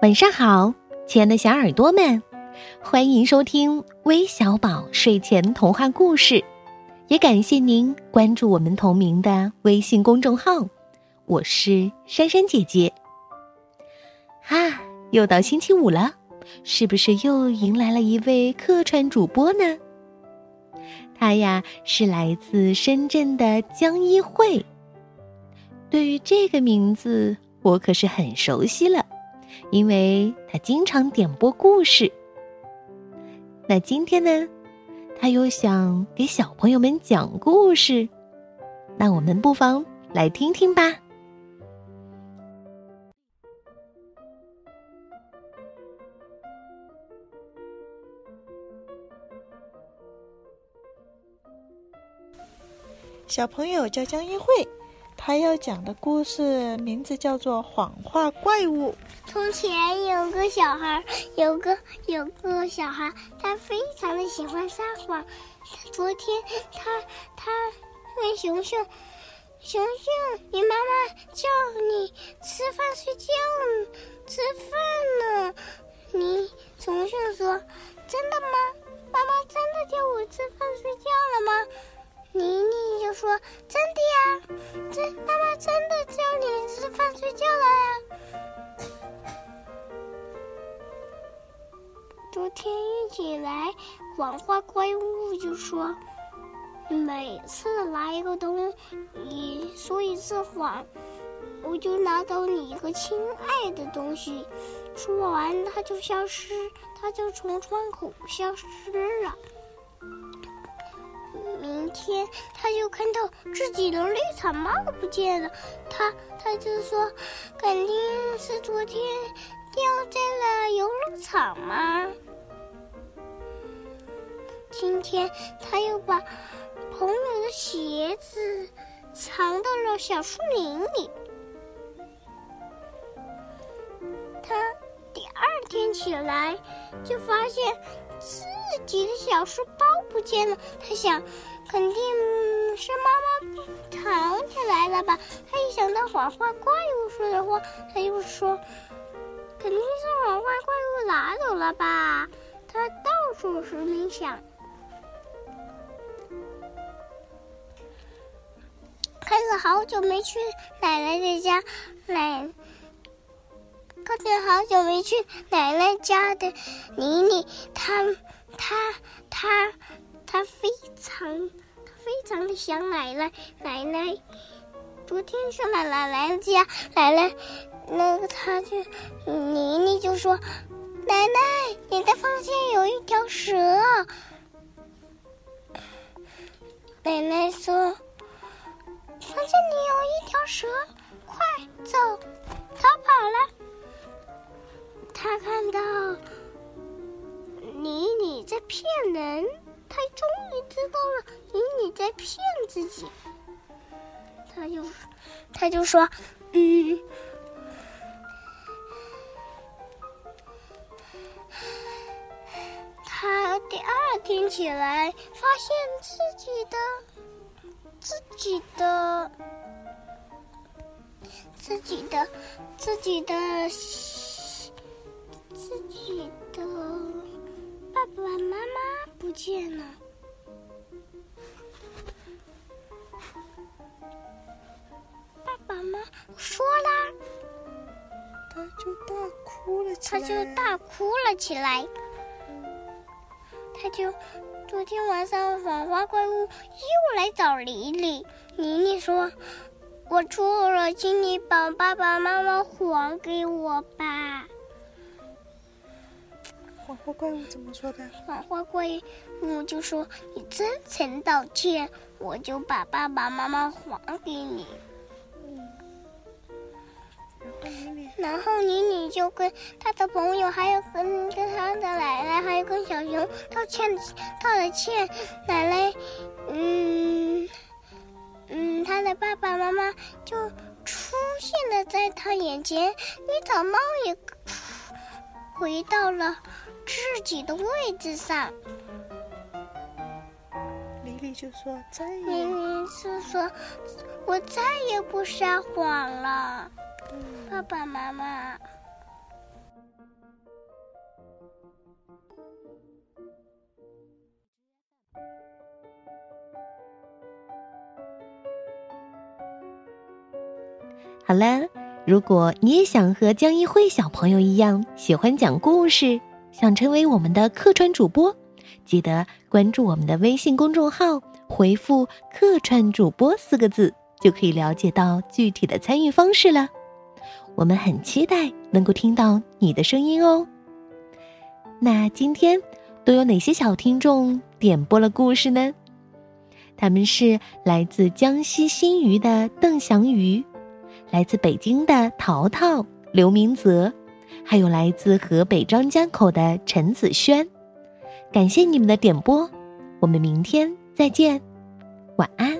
晚上好，亲爱的小耳朵们，欢迎收听微小宝睡前童话故事，也感谢您关注我们同名的微信公众号。我是珊珊姐姐。啊，又到星期五了，是不是又迎来了一位客串主播呢？他呀是来自深圳的江一慧。对于这个名字，我可是很熟悉了。因为他经常点播故事，那今天呢，他又想给小朋友们讲故事，那我们不妨来听听吧。小朋友叫江一慧。他要讲的故事名字叫做《谎话怪物》。从前有个小孩，有个有个小孩，他非常的喜欢撒谎。昨天他他问熊熊，熊熊，你妈妈叫你吃饭睡觉，吃饭呢？你熊熊说：“天一起来，谎话怪物就说：“每次来一个东西，说一次谎，我就拿走你一个亲爱的东西。”说完，他就消失，他就从窗口消失了。明天他就看到自己的绿草帽不见了，他他就说，肯定是昨天掉在了游乐场嘛。今天他又把朋友的鞋子藏到了小树林里。他第二天起来就发现。自己的小书包不见了，他想，肯定是妈妈藏起来了吧。他一想到谎话怪物说的话，他又说，肯定是谎话怪物拿走了吧。他到处是冥想，好久没去奶奶的家，奶。看见好久没去奶奶家的妮妮，她她她她非常非常的想奶奶。奶奶昨天去了奶奶家，奶奶那个她就妮妮就说：“奶奶，你的房间有一条蛇。”奶奶说：“蛇，快走，逃跑了。”他看到妮妮在骗人，他终于知道了妮妮在骗自己。他就他就说：“嗯。”他第二天起来，发现自己的自己的自己的自己的。自己的爸爸妈妈不见了，爸爸妈说啦，他就大哭了起来。他就大哭了起来。他就昨天晚上谎话怪物又来找妮妮，妮妮说：“我错了，请你把爸爸妈妈还给我吧。”谎话怪物怎么说的？谎话怪物就说：“你真诚道歉，我就把爸爸妈妈还给你。”嗯。然后妮妮就跟他的朋友，还有跟跟他的奶奶，还有跟小熊道歉，道了歉。奶奶，嗯嗯，他的爸爸妈妈就出现了在他眼前，绿草猫也回到了。自己的位置上，丽丽就说：“再也……”明明是说：“我再也不撒谎了。”爸爸妈妈。好了，如果你也想和江一慧小朋友一样喜欢讲故事，想成为我们的客串主播，记得关注我们的微信公众号，回复“客串主播”四个字，就可以了解到具体的参与方式了。我们很期待能够听到你的声音哦。那今天都有哪些小听众点播了故事呢？他们是来自江西新余的邓祥宇，来自北京的淘淘、刘明泽，还有来自河北张家口的陈子轩。感谢你们的点播，我们明天再见，晚安。